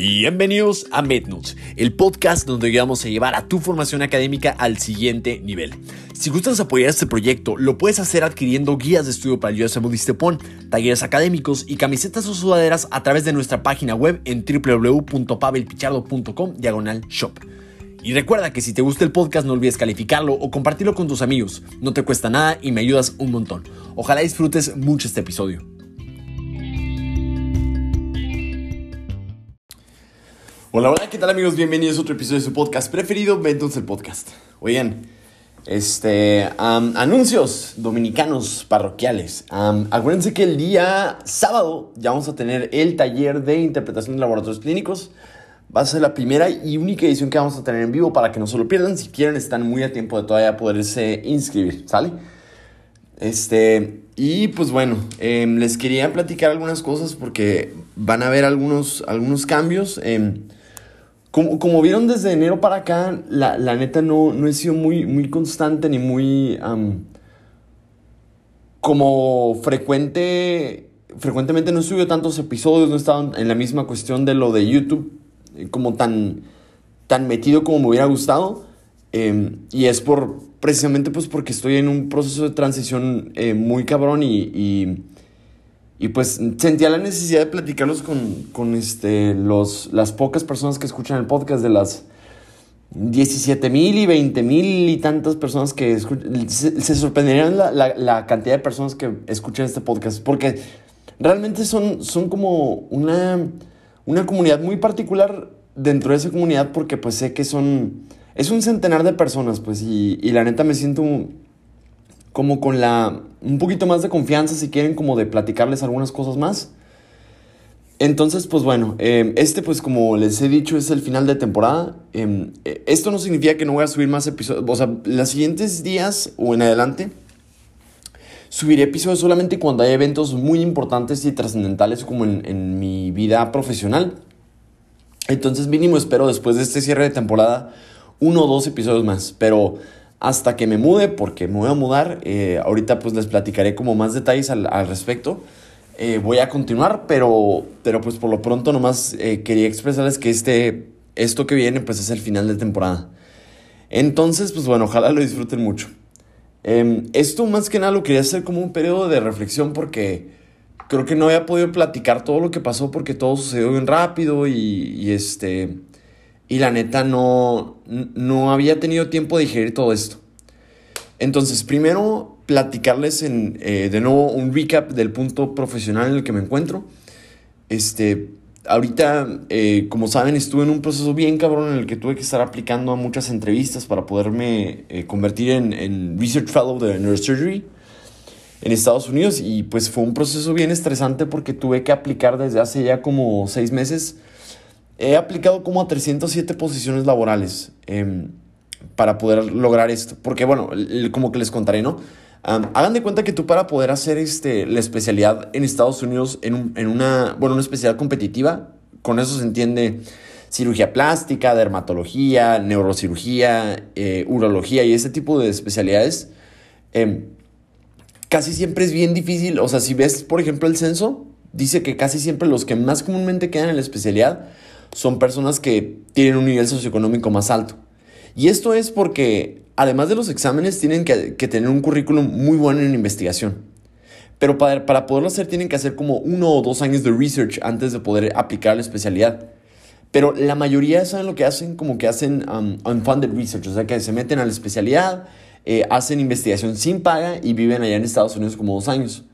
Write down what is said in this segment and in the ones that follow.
Bienvenidos a MedNotes, el podcast donde vamos a llevar a tu formación académica al siguiente nivel. Si gustas apoyar este proyecto, lo puedes hacer adquiriendo guías de estudio para el US Budistepon, talleres académicos y camisetas o sudaderas a través de nuestra página web en www.pavelpichardo.com diagonal shop. Y recuerda que si te gusta el podcast no olvides calificarlo o compartirlo con tus amigos. No te cuesta nada y me ayudas un montón. Ojalá disfrutes mucho este episodio. Hola, hola, ¿qué tal amigos? Bienvenidos a otro episodio de su podcast preferido, Ventus el Podcast. Oigan, este, anuncios dominicanos parroquiales. acuérdense que el día sábado ya vamos a tener el taller de interpretación de laboratorios clínicos. Va a ser la primera y única edición que vamos a tener en vivo para que no se lo pierdan. Si quieren, están muy a tiempo de todavía poderse inscribir, ¿sale? Este, y pues bueno, em, les quería platicar algunas cosas porque van a haber algunos, algunos cambios. Em, como, como, vieron desde enero para acá, la, la, neta no, no he sido muy, muy constante ni muy como frecuente. Frecuentemente no he subido tantos episodios, no he estado en la misma cuestión de lo de YouTube como tan, tan metido como me hubiera gustado. Em, y es por precisamente pues porque estoy en un proceso de transición eh, muy cabrón y, y, pues sentía la necesidad de platicarlos con, con este, los, las pocas personas que escuchan el podcast de las 17 mil y 20 mil y tantas personas que escuchan. Se, se sorprenderían la, la, la, cantidad de personas que escuchan este podcast porque realmente son, son como una una comunidad muy particular dentro de esa comunidad porque pues sé que son, es un centenar de personas pues y, la neta me siento como con la, un poquito más de confianza si quieren como de platicarles algunas cosas más. Entonces, pues bueno, em, este pues como les he dicho es el final de temporada. Em, e, esto no significa que no voy a subir más episodios, o sea, los siguientes días o en adelante Subiré episodios solamente cuando hay eventos muy importantes y trascendentales como en, en mi vida profesional. Entonces mínimo espero después de este cierre de temporada uno o dos episodios más. Pero hasta que me mude, porque me voy a mudar, eh, ahorita pues les platicaré como más detalles al, al respecto. Eh, voy a continuar, pero, pero pues por lo pronto nomás eh, quería expresarles que este, esto que viene pues es el final de temporada. Entonces pues bueno, ojalá lo disfruten mucho. Em, esto más que nada lo quería hacer como un periodo de reflexión porque creo que no había podido platicar todo lo que pasó porque todo sucedió bien rápido y, este y la neta no, no había tenido tiempo de digerir todo esto. Entonces, primero platicarles en, eh, de nuevo un recap del punto profesional en el que me encuentro. Este, ahorita, eh, como saben, estuve en un proceso bien cabrón en el que tuve que estar aplicando a muchas entrevistas para poderme eh, convertir en, en, Research Fellow de Neurosurgery en Estados Unidos. Y pues fue un proceso bien estresante porque tuve que aplicar desde hace ya como seis meses. He aplicado como a 307 posiciones laborales em, para poder lograr esto. Porque bueno, como que les contaré, ¿no? hagan de cuenta que tú para poder hacer este, la especialidad en Estados Unidos en, en una, bueno, una especialidad competitiva, con eso se entiende cirugía plástica, dermatología, neurocirugía, eh, urología y ese tipo de especialidades, em, casi siempre es bien difícil. O sea, si ves, por ejemplo, el censo, dice que casi siempre los que más comúnmente quedan en la especialidad son personas que tienen un nivel socioeconómico más alto. Y esto es porque además de los exámenes, tienen que, tener un currículum muy bueno en investigación. Pero para, para, poderlo hacer tienen que hacer como uno o dos años de research antes de poder aplicar la especialidad. Pero la mayoría saben lo que hacen, como que hacen um, unfunded research, o sea que se meten a la especialidad, eh, hacen investigación sin paga y viven allá en Estados Unidos como dos años.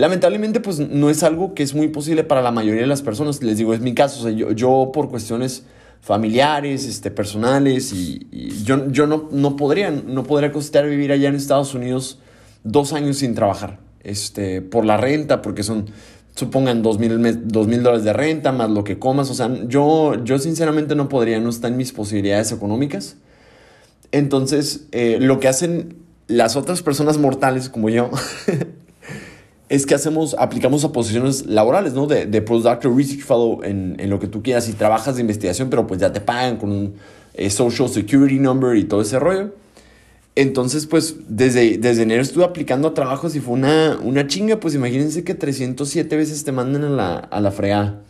Lamentablemente, pues no es algo que es muy posible para la mayoría de las personas. Les digo, es mi caso. O sea, yo, yo por cuestiones familiares, este, personales, y, yo, yo no, no, podría, no podría costear vivir allá en Estados Unidos dos años sin trabajar, este, por la renta, porque son, supongan, dos mil, dólares de renta, más lo que comas, o sea, yo, yo sinceramente no podría, no está en mis posibilidades económicas. Entonces, eh, lo que hacen las otras personas mortales como yo es que hacemos, aplicamos a posiciones laborales, ¿no? De, de Postdoctoral Research Fellow en, en, lo que tú quieras y trabajas de investigación, pero pues ya te pagan con un eh, Social Security Number y todo ese rollo. Entonces, pues desde, desde enero estuve aplicando a trabajos y fue una, una chinga, pues imagínense que 307 veces te mandan a la, a la fregada.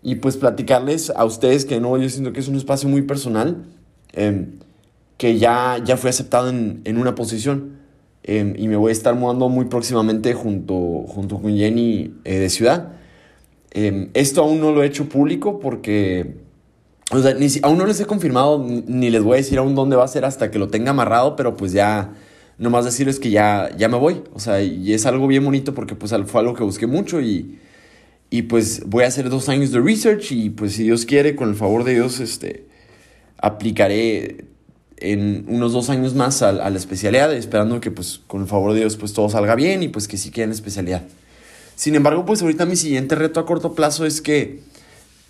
y pues platicarles a ustedes que no, yo siento que es un espacio muy personal, em, que ya, ya fui aceptado en, en una posición em, y me voy a estar mudando muy próximamente junto, junto con Jenny eh, de ciudad. Em, esto aún no lo he hecho público porque, o sea, ni, aún no les he confirmado ni les voy a decir aún dónde va a ser hasta que lo tenga amarrado, pero pues ya, nomás decirles que ya, ya me voy. O sea, y es algo bien bonito porque pues fue algo que busqué mucho y y pues voy a hacer dos años de research y pues si Dios quiere, con el favor de Dios, este, aplicaré en unos dos años más a, la especialidad, esperando que pues con el favor de Dios pues todo salga bien y pues que sí quede en la especialidad. Sin embargo, pues ahorita mi siguiente reto a corto plazo es que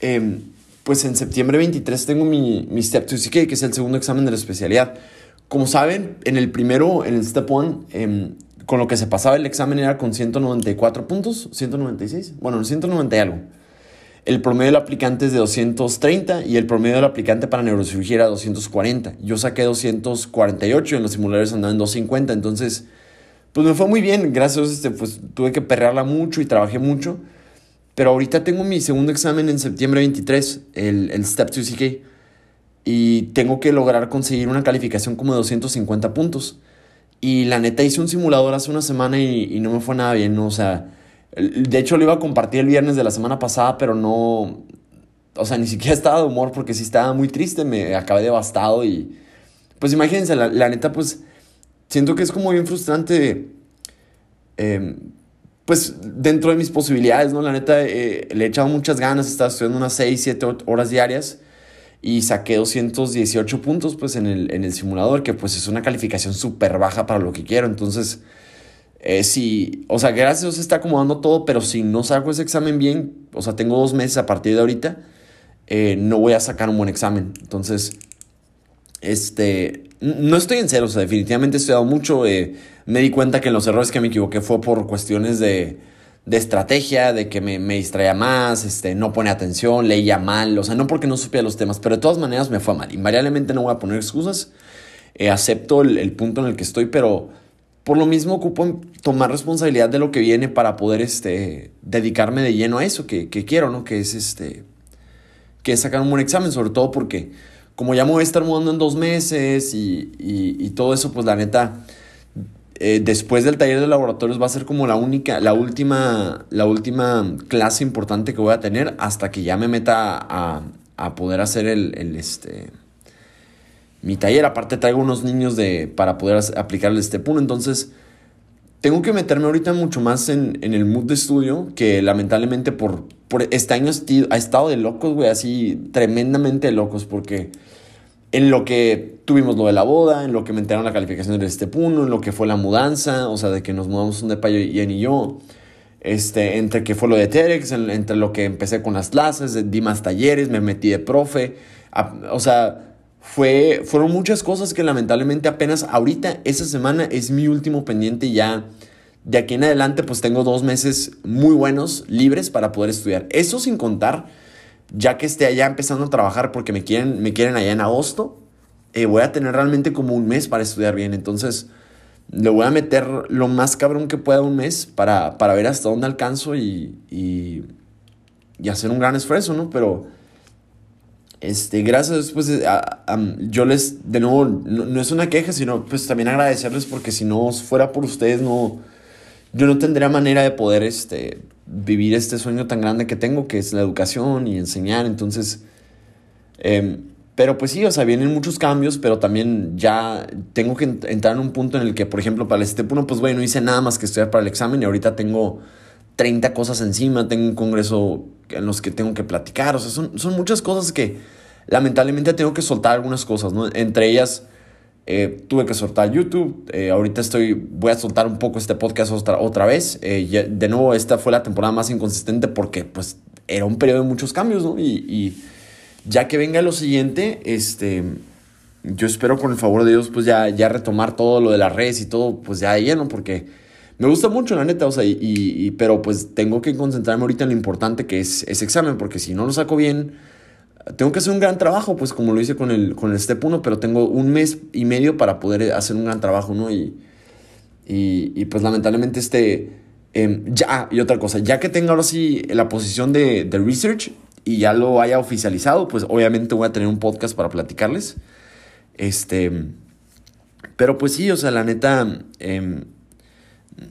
em, pues en septiembre 23 tengo mi, mi Step 2 CK, que es el segundo examen de la especialidad. Como saben, en el primero, en el Step 1, con lo que se pasaba el examen era con 194 puntos, 196, bueno, 190 y algo. El promedio del aplicante es de 230 y el promedio del aplicante para neurocirugía era 240. Yo saqué 248 y en los simuladores andaban en 250, entonces pues me fue muy bien, gracias este, pues tuve que perrearla mucho y trabajé mucho. Pero ahorita tengo mi segundo examen en septiembre 23, el, el Step 2 CK, y tengo que lograr conseguir una calificación como de 250 puntos. Y la neta hice un simulador hace una semana y, no me fue nada bien, ¿no? O sea, de hecho lo iba a compartir el viernes de la semana pasada, pero no, o sea, ni siquiera estaba de humor porque sí estaba muy triste, me acabé devastado y, pues imagínense, la, neta, pues, siento que es como bien frustrante, em, pues, dentro de mis posibilidades, ¿no? La neta, eh, le he echado muchas ganas, estaba estudiando unas 6, 7 horas diarias y saqué 218 puntos pues en el, en el simulador, que pues es una calificación súper baja para lo que quiero. Entonces, eh, si, o sea, gracias a Dios se está acomodando todo, pero si no saco ese examen bien, o sea, tengo dos meses a partir de ahorita, eh, no voy a sacar un buen examen. Entonces, este, no estoy en cero, o sea, definitivamente he estudiado mucho. Eh, me di cuenta que en los errores que me equivoqué fue por cuestiones de de estrategia, de que me, distraía más, este, no pone atención, leía mal, o sea, no porque no supiera los temas, pero de todas maneras me fue mal. Invariablemente no voy a poner excusas, eh, acepto el, punto en el que estoy, pero por lo mismo ocupo tomar responsabilidad de lo que viene para poder este, dedicarme de lleno a eso que, quiero, ¿no? Que es, este, que es sacar un buen examen, sobre todo porque como ya me voy a estar mudando en dos meses y, y todo eso, pues la neta eh, después del taller de laboratorios va a ser como la única, la última, la última clase importante que voy a tener hasta que ya me meta a, a poder hacer el, el, este, mi taller. Aparte traigo unos niños de, para poder aplicarle este punto. Entonces, tengo que meterme ahorita mucho más en, en el mood de estudio, que lamentablemente por, por este año ha estado de locos, güey, así tremendamente locos, porque en lo que tuvimos lo de la boda, en lo que me enteraron la calificación de este punto, en lo que fue la mudanza, o sea, de que nos mudamos un depa y y yo, este, entre que fue lo de Terex, entre lo que empecé con las clases, di más talleres, me metí de profe, o sea, fue, fueron muchas cosas que lamentablemente apenas ahorita, esa semana es mi último pendiente ya. De aquí en adelante, pues tengo dos meses muy buenos, libres para poder estudiar. Eso sin contar ya que esté allá empezando a trabajar porque me quieren, me quieren allá en agosto, eh, voy a tener realmente como un mes para estudiar bien. Entonces, le voy a meter lo más cabrón que pueda un mes para, para ver hasta dónde alcanzo y, y, y, hacer un gran esfuerzo, ¿no? Pero, este, gracias, pues, yo les, de nuevo, no, no, es una queja, sino pues también agradecerles porque si no fuera por ustedes, no, yo no tendría manera de poder, este, vivir este sueño tan grande que tengo, que es la educación y enseñar. Entonces, em, pero pues sí, o sea, vienen muchos cambios, pero también ya tengo que entrar en un punto en el que, por ejemplo, para el STEP 1, pues bueno, no hice nada más que estudiar para el examen y ahorita tengo 30 cosas encima, tengo un congreso en los que tengo que platicar, o sea, son, son muchas cosas que lamentablemente tengo que soltar algunas cosas, ¿no? Entre ellas eh, tuve que soltar YouTube. Eh, ahorita estoy, voy a soltar un poco este podcast otra, otra vez. Eh, de nuevo, esta fue la temporada más inconsistente porque pues era un periodo de muchos cambios, ¿no? Y, ya que venga lo siguiente, este, yo espero con el favor de Dios pues ya, ya retomar todo lo de las redes y todo pues ya lleno porque me gusta mucho la neta, o sea, y, pero pues tengo que concentrarme ahorita en lo importante que es ese examen porque si no lo saco bien tengo que hacer un gran trabajo, pues como lo hice con el, con el Step 1, pero tengo un mes y medio para poder hacer un gran trabajo, ¿no? Y, y, pues lamentablemente este, em, ya, y otra cosa, ya que tengo ahora sí la posición de, de research y ya lo haya oficializado, pues obviamente voy a tener un podcast para platicarles. Este, pero pues sí, o sea, la neta,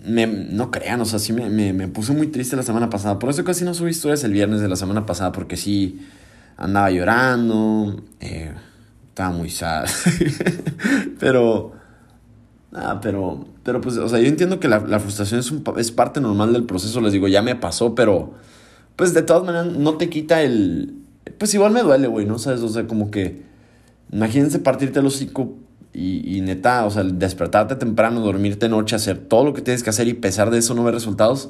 em, no crean, o sea, sí me, me, puse muy triste la semana pasada. Por eso casi no subí historias el viernes de la semana pasada, porque sí andaba llorando, eh, estaba muy sad. pero, ah, pero, pero pues, o sea, yo entiendo que la, la frustración es, un, es parte normal del proceso, les digo, ya me pasó, pero, pues de todas maneras, no te quita el. Pues igual me duele, güey, ¿no? ¿Sabes? O sea, como que. Imagínense partirte el hocico y, y, neta, o sea, despertarte temprano, dormirte noche, hacer todo lo que tienes que hacer y pesar de eso no ver resultados,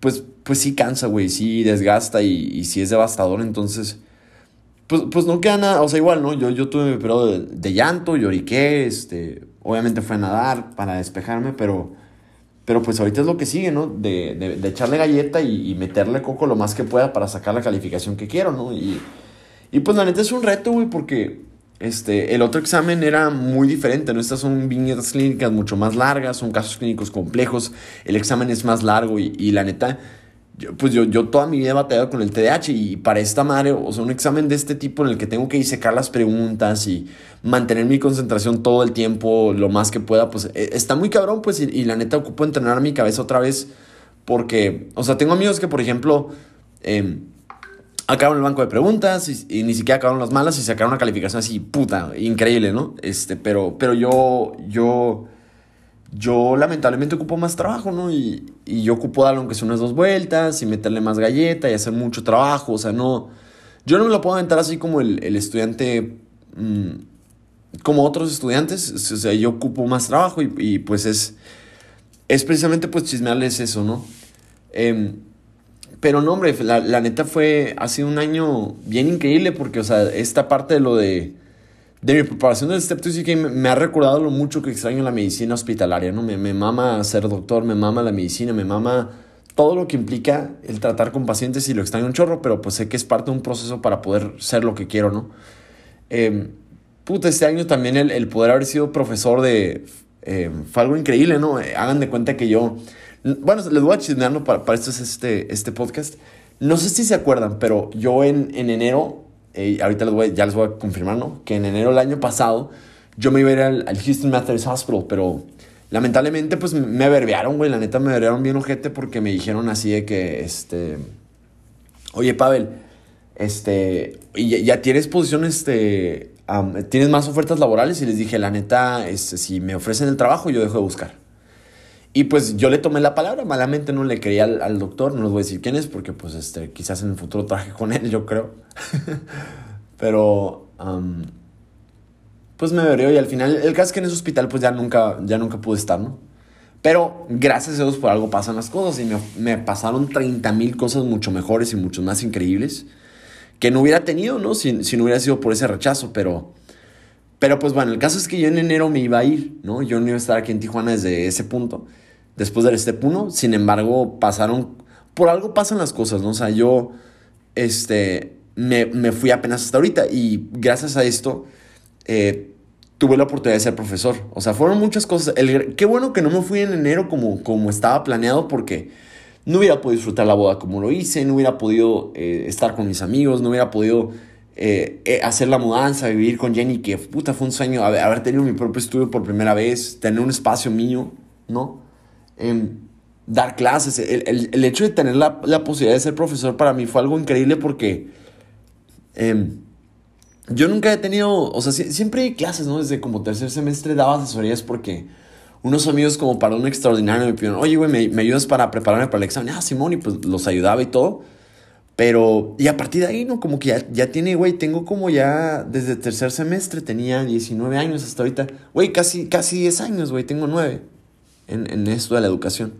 pues, pues sí cansa, güey, sí desgasta y, y sí es devastador, entonces, pues, pues no queda nada, o sea, igual, ¿no? Yo, yo tuve mi periodo de, de llanto, lloriqué, este, obviamente fue a nadar para despejarme, pero, pero pues ahorita es lo que sigue, ¿no? De, de, de echarle galleta y, y, meterle coco lo más que pueda para sacar la calificación que quiero, ¿no? Y, y pues la neta es un reto, güey, porque este, el otro examen era muy diferente, ¿no? Estas son viñetas clínicas mucho más largas, son casos clínicos complejos, el examen es más largo y, y la neta, yo, pues yo, yo toda mi vida he batallado con el TDAH y para esta madre, o sea, un examen de este tipo en el que tengo que disecar las preguntas y mantener mi concentración todo el tiempo, lo más que pueda, pues e, está muy cabrón, pues, y, y la neta ocupo entrenar mi cabeza otra vez porque, o sea, tengo amigos que, por ejemplo, eh, acabaron el banco de preguntas y, ni siquiera acabaron las malas y sacaron una calificación así, puta, increíble, ¿no? Este, pero, pero yo, yo, yo lamentablemente ocupo más trabajo, ¿no? Y, y yo ocupo darle aunque sea unas dos vueltas y meterle más galleta y hacer mucho trabajo, o sea, no, yo no me lo puedo aventar así como el, el estudiante, mmm, como otros estudiantes, o sea, yo ocupo más trabajo y, y pues es, es precisamente pues chismearles eso, ¿no? Eh, pero no, hombre, la, la, neta fue, ha sido un año bien increíble porque, o sea, esta parte de lo de, de mi preparación del Step 2 que me, me, ha recordado lo mucho que extraño la medicina hospitalaria, ¿no? Me, me mama ser doctor, me mama la medicina, me mama todo lo que implica el tratar con pacientes y lo extraño un chorro, pero pues sé que es parte de un proceso para poder ser lo que quiero, ¿no? Eh, puta, este año también el, el, poder haber sido profesor de... Eh, fue algo increíble, ¿no? Hagan de cuenta que yo bueno, les voy a chismear ¿no? para, para esto es este, este podcast. No sé si se acuerdan, pero yo en, en enero, eh, ahorita les voy, ya les voy a confirmar, ¿no? Que en enero del año pasado yo me iba a ir al, al Houston Methodist Hospital, pero lamentablemente pues me averbearon, güey. La neta me averbearon bien ojete porque me dijeron así de que, este... Oye, Pavel, este... Ya, ya tienes posición, este... Tienes más ofertas laborales y les dije, la neta, este, si me ofrecen el trabajo, yo dejo de buscar. Y pues yo le tomé la palabra, malamente no le creía al, al, doctor, no les voy a decir quién es, porque pues este, quizás en el futuro traje con él, yo creo. Pero, um, pues me verió y al final, el caso es que en ese hospital pues ya nunca, ya nunca pude estar, ¿no? Pero gracias a Dios por algo pasan las cosas y me, me pasaron 30 mil cosas mucho mejores y mucho más increíbles que no hubiera tenido, ¿no? Si, si no hubiera sido por ese rechazo, pero... Pero pues bueno, el caso es que yo en enero me iba a ir, ¿no? Yo no iba a estar aquí en Tijuana desde ese punto después del Step 1. Sin embargo, pasaron, por algo pasan las cosas, ¿no? O sea, yo, este, me, me fui apenas hasta ahorita y gracias a esto eh, tuve la oportunidad de ser profesor. O sea, fueron muchas cosas. El, qué bueno que no me fui en enero como, como estaba planeado porque no hubiera podido disfrutar la boda como lo hice, no hubiera podido eh, estar con mis amigos, no hubiera podido eh, hacer la mudanza, vivir con Jenny, que puta fue un sueño, haber, haber tenido mi propio estudio por primera vez, tener un espacio mío, ¿no? Eh, dar clases. El, el, el, hecho de tener la, la, posibilidad de ser profesor para mí fue algo increíble porque eh, yo nunca he tenido, o sea, siempre hay clases, ¿no? Desde como tercer semestre daba asesorías porque unos amigos como para un extraordinario me pidieron, oye, güey, ¿me, ¿me, ayudas para prepararme para el examen? Ah, Simón, y pues los ayudaba y todo. Pero, y a partir de ahí, ¿no? Como que ya, ya tiene, güey, tengo como ya desde tercer semestre, tenía 19 años hasta ahorita. Güey, casi, casi 10 años, güey, tengo 9 en, en esto de la educación.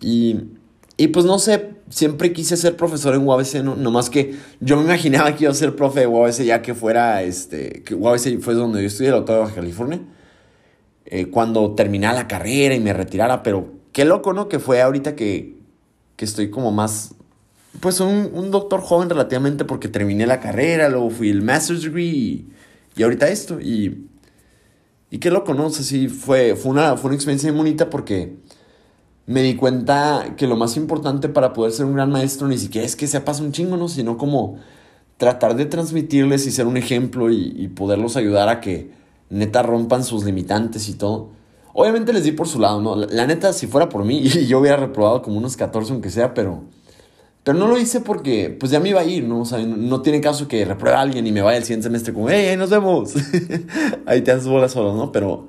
Y, y, pues no sé, siempre quise ser profesor en UABC, ¿no? Nomás que yo me imaginaba que iba a ser profe de UABC ya que fuera, este, que UABC fue donde yo estudié, Autónomo de California, eh, cuando terminara la carrera y me retirara, pero qué loco, ¿no? Que fue ahorita que, que estoy como más, pues un, un, doctor joven relativamente porque terminé la carrera, luego fui el master's degree y, y ahorita esto, y y qué loco, ¿no? O sí, fue, fue, una, fue una experiencia muy bonita porque, me di cuenta que lo más importante para poder ser un gran maestro ni siquiera es que sepas un chingo, ¿no? Sino como tratar de transmitirles y ser un ejemplo y, poderlos ayudar a que neta rompan sus limitantes y todo. Obviamente les di por su lado, ¿no? La, neta, si fuera por mí, yo hubiera reprobado como unos 14 aunque sea, pero... Pero no lo hice porque, pues ya me iba a ir, ¿no? O sea, no, tiene caso que repruebe a alguien y me vaya el siguiente semestre como, ¡hey, nos vemos! Ahí te haces bolas solo, ¿no? Pero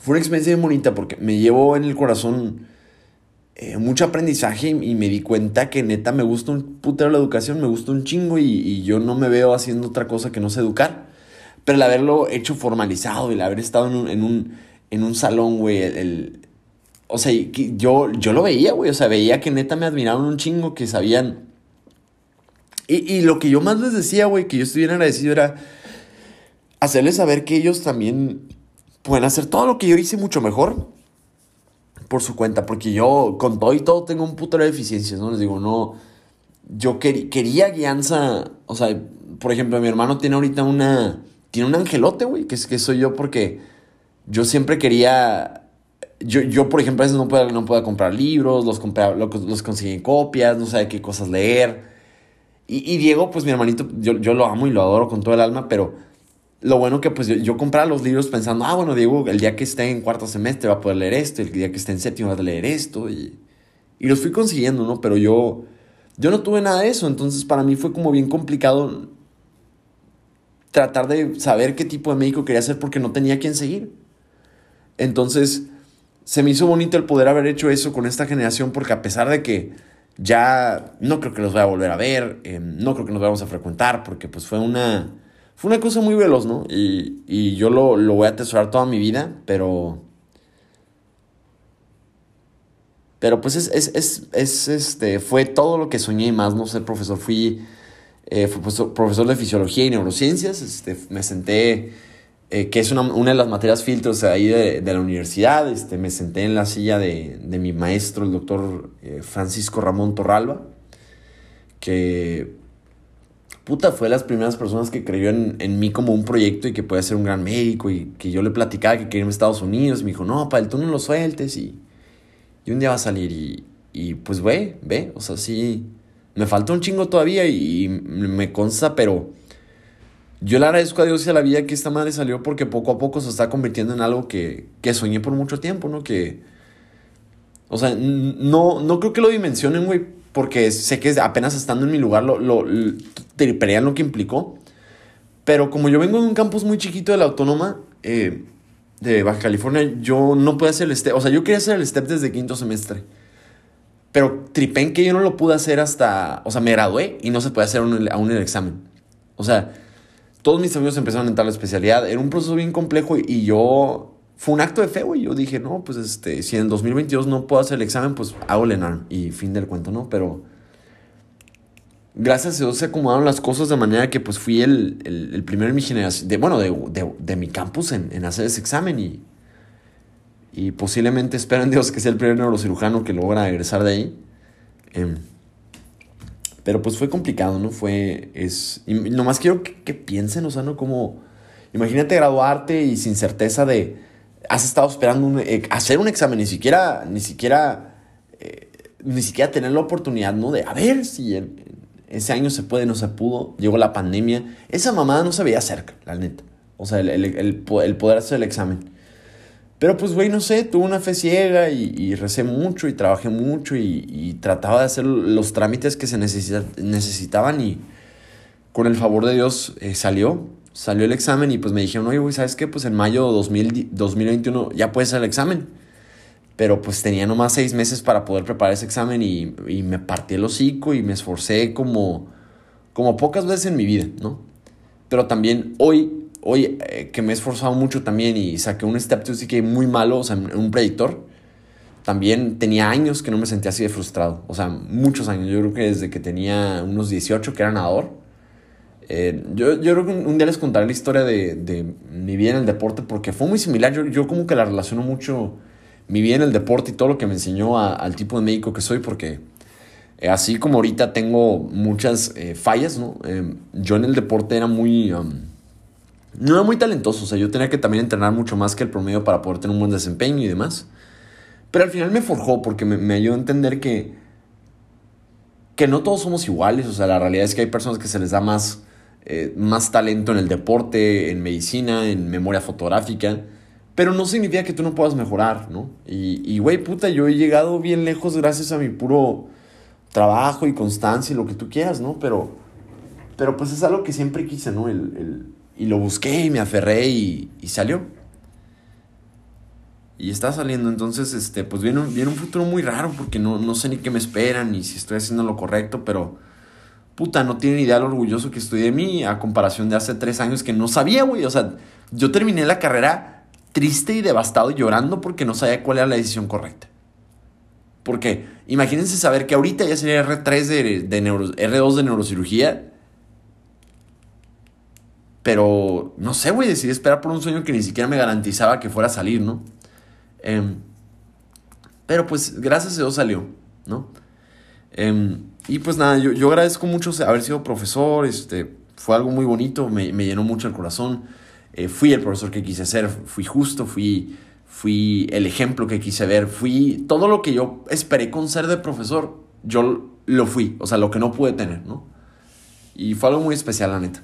fue una experiencia muy bonita porque me llevó en el corazón eh, mucho aprendizaje y, me di cuenta que neta me gusta un putero la educación, me gusta un chingo y, yo no me veo haciendo otra cosa que no sé educar. Pero el haberlo hecho formalizado, el haber estado en un, en un, en un salón, güey, el, o sea, yo, yo lo veía, güey, o sea, veía que neta me admiraban un chingo, que sabían. Y, y lo que yo más les decía, güey, que yo estuviera agradecido era hacerles saber que ellos también pueden hacer todo lo que yo hice mucho mejor por su cuenta, porque yo con todo y todo tengo un puto de deficiencias, ¿no? Les digo, no, yo quería guianza, o sea, por ejemplo, mi hermano tiene ahorita una, tiene un angelote, güey, que, es, que soy yo porque yo siempre quería, yo, yo por ejemplo, a veces no puedo, no comprar libros, los, compré, los, en copias, no sé qué cosas leer. Y, y Diego, pues mi hermanito, yo, yo lo amo y lo adoro con todo el alma, pero lo bueno que pues yo, compraba los libros pensando, ah, bueno, Diego, el día que esté en cuarto semestre va a poder leer esto, el día que esté en séptimo va a leer esto, y, y los fui consiguiendo, ¿no? Pero yo, yo no tuve nada de eso, entonces para mí fue como bien complicado tratar de saber qué tipo de médico quería ser porque no tenía quien seguir. Entonces, se me hizo bonito el poder haber hecho eso con esta generación porque a pesar de que ya no creo que los vaya a volver a ver, eh, no creo que nos vayamos a frecuentar porque pues fue una fue una cosa muy veloz, ¿no? Y, yo lo, voy a atesorar toda mi vida, pero... Pero pues es, es, este, fue todo lo que soñé y más, no sé, profesor. Fui, eh, profesor, de fisiología y neurociencias. Este, me senté, eh, que es una, de las materias filtros ahí de, la universidad. Este, me senté en la silla de, mi maestro, el doctor eh, Francisco Ramón Torralba, que puta, fue de las primeras personas que creyó en, en, mí como un proyecto y que puede ser un gran médico y que yo le platicaba que quería irme a Estados Unidos. Y me dijo, no, para el tú no lo sueltes y, y un día va a salir. Y, y pues, ve, ve, o sea, sí, me falta un chingo todavía y, me consta, pero yo le agradezco a Dios y a la vida que esta madre salió porque poco a poco se está convirtiendo en algo que, que soñé por mucho tiempo, ¿no? Que, o sea, no, no creo que lo dimensionen, güey porque sé que apenas estando en mi lugar lo, lo, lo que implicó. Pero como yo vengo de un campus muy chiquito de la Autónoma eh, de Baja California, yo no pude hacer el step. O sea, yo quería hacer el step desde quinto semestre. Pero tripé que yo no lo pude hacer hasta. O sea, me gradué y no se puede hacer aún el, examen. O sea, todos mis amigos empezaron a la especialidad. Era un proceso bien complejo y yo fue un acto de fe, güey. Yo dije, no, pues este, si en el 2022 no puedo hacer el examen, pues hago el ENARM y fin del cuento, ¿no? Pero gracias a Dios se acomodaron las cosas de manera que pues fui el, el, primero en mi generación, de, bueno, de, mi campus en, hacer ese examen y, y posiblemente esperen Dios que sea el primer neurocirujano que logra egresar de ahí. Em, pero pues fue complicado, ¿no? Fue, es, y nomás quiero que, que piensen, o sea, ¿no? Como, imagínate graduarte y sin certeza de has estado esperando eh, hacer un examen, ni siquiera, ni siquiera, eh, ni siquiera tener la oportunidad, ¿no? De a ver si ese año se puede, no se pudo, llegó la pandemia. Esa mamada no se veía cerca, la neta. O sea, el, poder hacer el examen. Pero pues, güey, no sé, tuve una fe ciega y, recé mucho y trabajé mucho y, trataba de hacer los trámites que se necesitaban y con el favor de Dios eh, salió salió el examen y pues me dijeron, oye, güey, ¿sabes qué? Pues en mayo de 2021 ya puedes hacer el examen. Pero pues tenía nomás seis meses para poder preparar ese examen y, y me partí el hocico y me esforcé como, como pocas veces en mi vida, ¿no? Pero también hoy, hoy eh, que me he esforzado mucho también y saqué un step to que muy malo, o sea, un predictor, también tenía años que no me sentía así de frustrado. O sea, muchos años. Yo creo que desde que tenía unos 18 que era nadador eh, yo, yo, creo que un día les contaré la historia de, de, mi vida en el deporte porque fue muy similar. Yo, yo, como que la relaciono mucho mi vida en el deporte y todo lo que me enseñó al tipo de médico que soy porque eh, así como ahorita tengo muchas fallas, ¿no? yo en el deporte era muy... no era muy talentoso, o sea, yo tenía que también entrenar mucho más que el promedio para poder tener un buen desempeño y demás. Pero al final me forjó porque me, me ayudó a entender que, que no todos somos iguales. O sea, la realidad es que hay personas que se les da más, eh, más talento en el deporte, en medicina, en memoria fotográfica. Pero no significa que tú no puedas mejorar, ¿no? Y, güey, puta, yo he llegado bien lejos gracias a mi puro trabajo y constancia y lo que tú quieras, ¿no? Pero, pero pues es algo que siempre quise, ¿no? El, y lo busqué y me aferré y, y salió. Y está saliendo, entonces, este, pues viene un, viene un futuro muy raro porque no, no sé ni qué me esperan ni si estoy haciendo lo correcto, pero puta, no tienen idea lo orgulloso que estoy de mí a comparación de hace tres años que no sabía, güey. O sea, yo terminé la carrera triste y devastado y llorando porque no sabía cuál era la decisión correcta. Porque imagínense saber que ahorita ya sería R3 de, de R2 de neurocirugía. Pero no sé, güey, decidí esperar por un sueño que ni siquiera me garantizaba que fuera a salir, ¿no? Em, pero pues gracias a Dios salió, ¿no? Em, y pues nada, yo, yo, agradezco mucho haber sido profesor, este, fue algo muy bonito, me, me llenó mucho el corazón. Eh, fui el profesor que quise ser, fui justo, fui, fui el ejemplo que quise ver, fui todo lo que yo esperé con ser de profesor, yo lo fui, o sea, lo que no pude tener, ¿no? Y fue algo muy especial, la neta.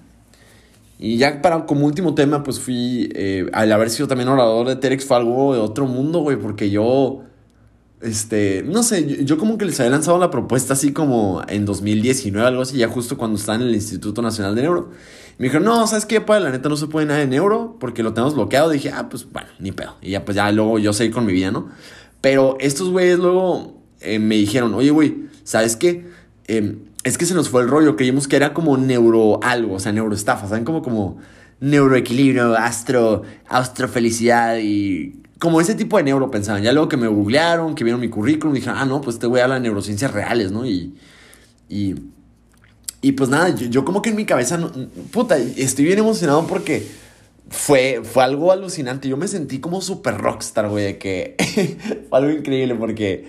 Y ya para como último tema, pues fui, eh, al haber sido también orador de Terex, fue algo de otro mundo, güey, porque yo, este, no sé, yo, como que les había lanzado la propuesta así como en 2019, algo así, ya justo cuando estaba en el Instituto Nacional de Neuro. Me dijeron, no, ¿sabes qué? Pues la neta no se puede nada de neuro porque lo tenemos bloqueado. dije, ah, pues bueno, ni pedo. Y ya, pues ya luego yo seguí con mi vida, ¿no? Pero estos güeyes luego eh, me dijeron, oye, güey, ¿sabes qué? Eh, es que se nos fue el rollo, creímos que era como neuro algo, o sea, neuroestafa, ¿saben? Como, como neuroequilibrio, astro, astrofelicidad y como ese tipo de neuro pensaban. Ya luego que me googlearon, que vieron mi currículum, dijeron, ah, no, pues te voy a las neurociencias reales, ¿no? Y, y, y pues nada, yo, como que en mi cabeza, puta, estoy bien emocionado porque fue, fue algo alucinante. Yo me sentí como super rockstar, güey, de que fue algo increíble porque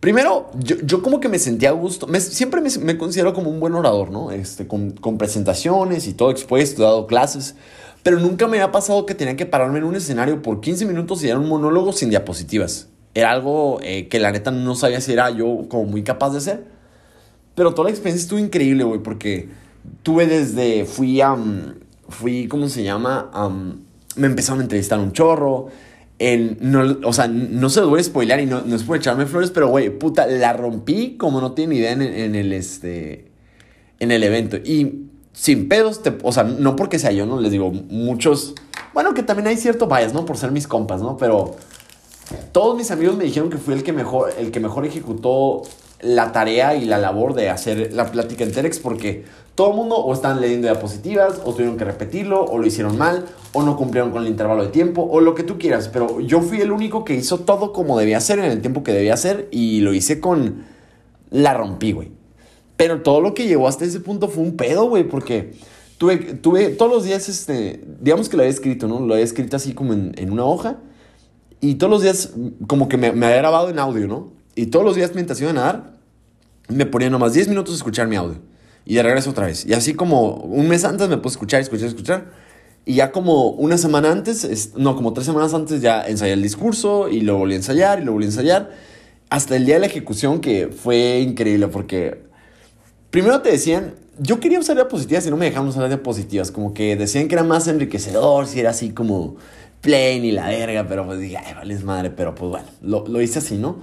Primero, yo, como que me sentía a gusto. siempre me, considero como un buen orador, ¿no? Este, con, presentaciones y todo expuesto, he dado clases. Pero nunca me había pasado que tenía que pararme en un escenario por 15 minutos y dar un monólogo sin diapositivas. Era algo eh, que la neta no sabía si era yo como muy capaz de hacer. Pero toda la experiencia estuvo increíble, güey, porque tuve desde. Fui a. fui, ¿cómo se llama? me empezaron a entrevistar un chorro no, o sea, no se lo voy a spoiler y no, no es por echarme flores, pero güey, puta, la rompí como no tiene idea en, el este. En el evento. Y sin pedos, o sea, no porque sea yo, ¿no? Les digo, muchos. Bueno, que también hay cierto bias, ¿no? Por ser mis compas, ¿no? Pero todos mis amigos me dijeron que fui el que mejor, el que mejor ejecutó la tarea y la labor de hacer la plática en Terex porque todo el mundo o están leyendo diapositivas o tuvieron que repetirlo o lo hicieron mal o no cumplieron con el intervalo de tiempo o lo que tú quieras, pero yo fui el único que hizo todo como debía hacer en el tiempo que debía hacer y lo hice con la rompí, güey. Pero todo lo que llegó hasta ese punto fue un pedo, güey, porque tuve, tuve todos los días, este, digamos que lo había escrito, ¿no? Lo había escrito así como en, en una hoja y todos los días como que me, me había grabado en audio, ¿no? Y todos los días mientras iba a nadar, me ponía nomás 10 minutos a escuchar mi audio. Y de regreso otra vez. Y así como un mes antes me puse a escuchar, escuchar, escuchar. Y ya como una semana antes, no, como tres semanas antes ya ensayé el discurso y lo volví a ensayar y lo volví a ensayar. Hasta el día de la ejecución que fue increíble porque primero te decían, yo quería usar diapositivas y no me dejaban usar diapositivas. Como que decían que era más enriquecedor, si era así como plain y la verga, pero pues dije, ay, vale, es madre, pero pues bueno, lo, lo hice así, ¿no?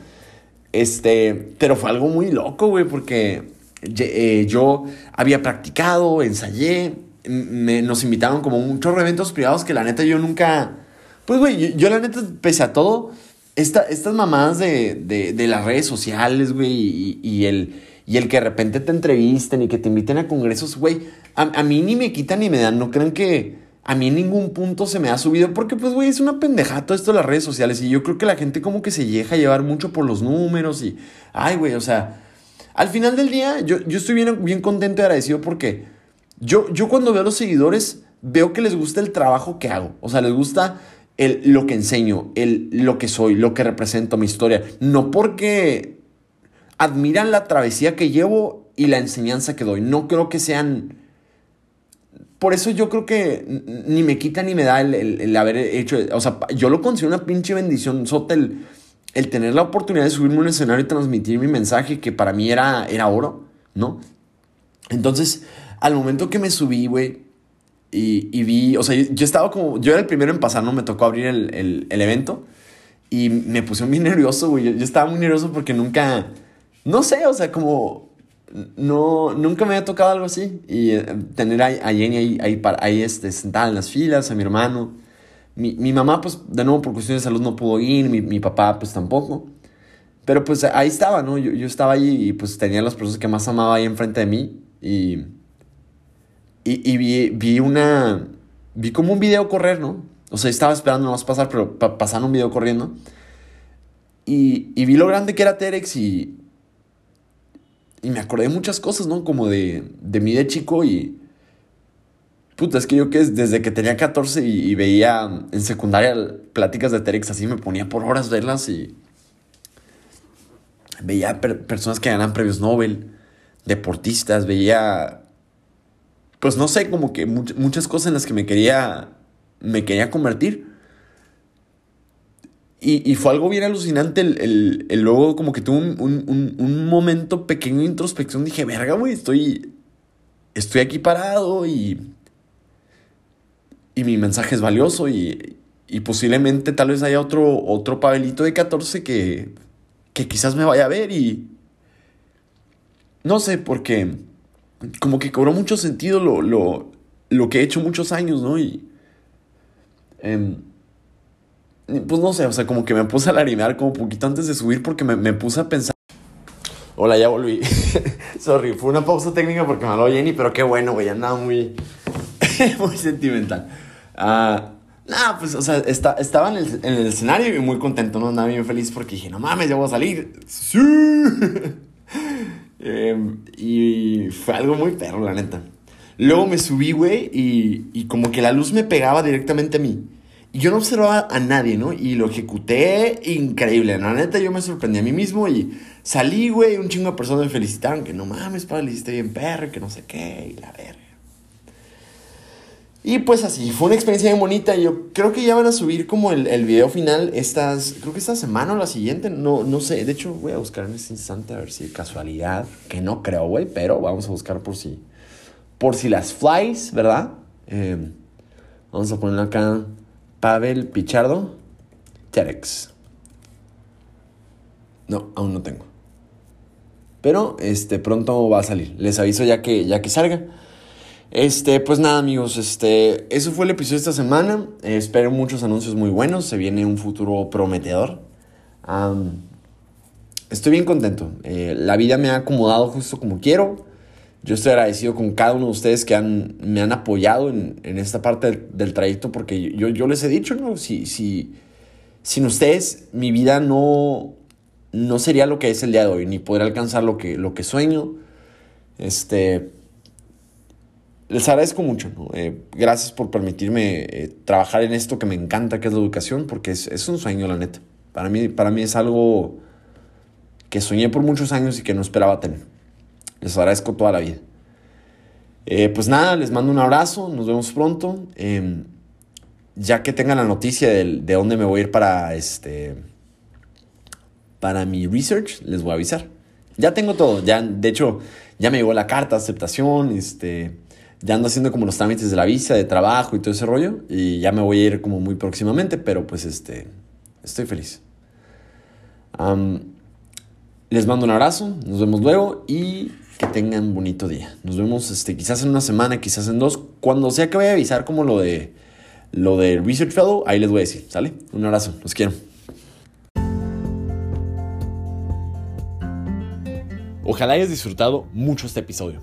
Este, pero fue algo muy loco, güey, porque eh, yo había practicado, ensayé, nos invitaron como un chorro de eventos privados que la neta yo nunca... Pues, güey, yo, la neta, pese a todo, esta, estas mamadas de, de, las redes sociales, güey, y, y, el, y el que de repente te entrevisten y que te inviten a congresos, güey, a, a mí ni me quitan ni me dan, no crean que a mí en ningún punto se me ha subido porque pues güey es una pendejada todo esto de las redes sociales y yo creo que la gente como que se llega a llevar mucho por los números y ay güey, o sea, al final del día yo, yo estoy bien, bien contento y agradecido porque yo, yo cuando veo a los seguidores veo que les gusta el trabajo que hago, o sea, les gusta el, lo que enseño, el, lo que soy, lo que represento, mi historia, no porque admiran la travesía que llevo y la enseñanza que doy, no creo que sean por eso yo creo que ni me quita ni me da el, haber hecho. O sea, yo lo considero una pinche bendición, Sotel, el tener la oportunidad de subirme a un escenario y transmitir mi mensaje, que para mí era, era oro, ¿no? Entonces, al momento que me subí, güey, y, vi, o sea, yo, estaba como, yo era el primero en pasar, ¿no? Me tocó abrir el, evento y me puse muy nervioso, güey. Yo, yo, estaba muy nervioso porque nunca, no sé, o sea, como, no, nunca me había tocado algo así. Y eh, tener a, Jenny ahí, ahí, ahí este, sentada en las filas, a mi hermano. Mi, mi, mamá, pues, de nuevo, por cuestiones de salud no pudo ir, mi, mi papá, pues, tampoco. Pero, pues, ahí estaba, ¿no? Yo, yo estaba ahí y, pues, tenía las personas que más amaba ahí enfrente de mí. Y y, vi, vi, una. Vi como un video correr, ¿no? O sea, estaba esperando más pasar, pero pa pasaron un video corriendo. Y, y, vi lo grande que era Terex y. Y me acordé de muchas cosas, ¿no? Como de, de mí de chico y. Puta, es que yo que desde que tenía 14 y, veía en secundaria pláticas de Terex así, me ponía por horas verlas y. Veía personas que ganan premios Nobel, deportistas, veía pues no sé, como que muchas cosas en las que me quería, me quería convertir. Y, fue algo bien alucinante el, el, luego como que tuve un, momento pequeño de introspección. Dije, verga, güey, estoy, estoy aquí parado y, y mi mensaje es valioso y, y posiblemente tal vez haya otro, otro Pavelito de 14 que, que quizás me vaya a ver y... No sé, porque como que cobró mucho sentido lo, lo, lo que he hecho muchos años, ¿no? Y... Em, pues no sé, o sea, como que me puse a larimear como poquito antes de subir porque me, me puse a pensar... Hola, ya volví. Sorry, fue una pausa técnica porque me habló Jenny, pero qué bueno, güey, andaba muy... muy sentimental. Ah... Nah, pues, o sea, está, estaba en el, en el, escenario y muy contento, ¿no? Andaba bien feliz porque dije, no mames, ya voy a salir. ¡Sí! Em, y fue algo muy perro, la neta. Luego me subí, güey, y, y como que la luz me pegaba directamente a mí. Y yo no observaba a nadie, ¿no? Y lo ejecuté increíble. La neta, yo me sorprendí a mí mismo y salí, güey, un chingo de personas me felicitaron que no mames, padre, le hiciste bien perro, que no sé qué, y la verga. Y pues así, fue una experiencia muy bonita. Yo creo que ya van a subir como el, el video final estas, creo que esta semana o la siguiente, no, no sé. De hecho, voy a buscar en este instante a ver si casualidad, que no creo, güey, pero vamos a buscar por si, por si las flies, ¿verdad? Em, vamos a ponerle acá Pavel Pichardo, Terex. No, aún no tengo. Pero este pronto va a salir. Les aviso ya que, ya que salga. Este, pues nada, amigos, este, eso fue el episodio de esta semana. espero muchos anuncios muy buenos. Se viene un futuro prometedor. estoy bien contento. Eh, la vida me ha acomodado justo como quiero. Yo estoy agradecido con cada uno de ustedes que han, me han apoyado en, en esta parte del, trayecto porque yo, yo, les he dicho, ¿no? Si, si, sin ustedes mi vida no, no sería lo que es el día de hoy, ni podría alcanzar lo que, lo que sueño. Este, les agradezco mucho. Eh, gracias por permitirme eh, trabajar en esto que me encanta, que es la educación, porque es, un sueño, la neta. Para mí, para mí es algo que soñé por muchos años y que no esperaba tener. Les agradezco toda la vida. Eh, pues nada, les mando un abrazo, nos vemos pronto. Em, ya que tengan la noticia de, de, dónde me voy a ir para este para mi research, les voy a avisar. Ya tengo todo, ya de hecho ya me llegó la carta de aceptación, este ya ando haciendo como los trámites de la visa, de trabajo y todo ese rollo. Y ya me voy a ir como muy próximamente, pero pues este, estoy feliz. les mando un abrazo, nos vemos luego y que tengan bonito día. Nos vemos este, quizás en una semana, quizás en dos. Cuando sea que vaya a avisar como lo de lo de Research Fellow, ahí les voy a decir, ¿sale? Un abrazo, los quiero. Ojalá hayas disfrutado mucho este episodio.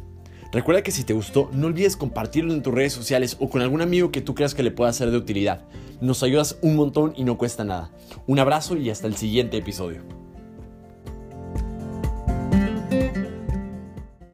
Recuerda que si te gustó, no olvides compartirlo en tus redes sociales o con algún amigo que tú creas que le pueda ser de utilidad. Nos ayudas un montón y no cuesta nada. Un abrazo y hasta el siguiente episodio.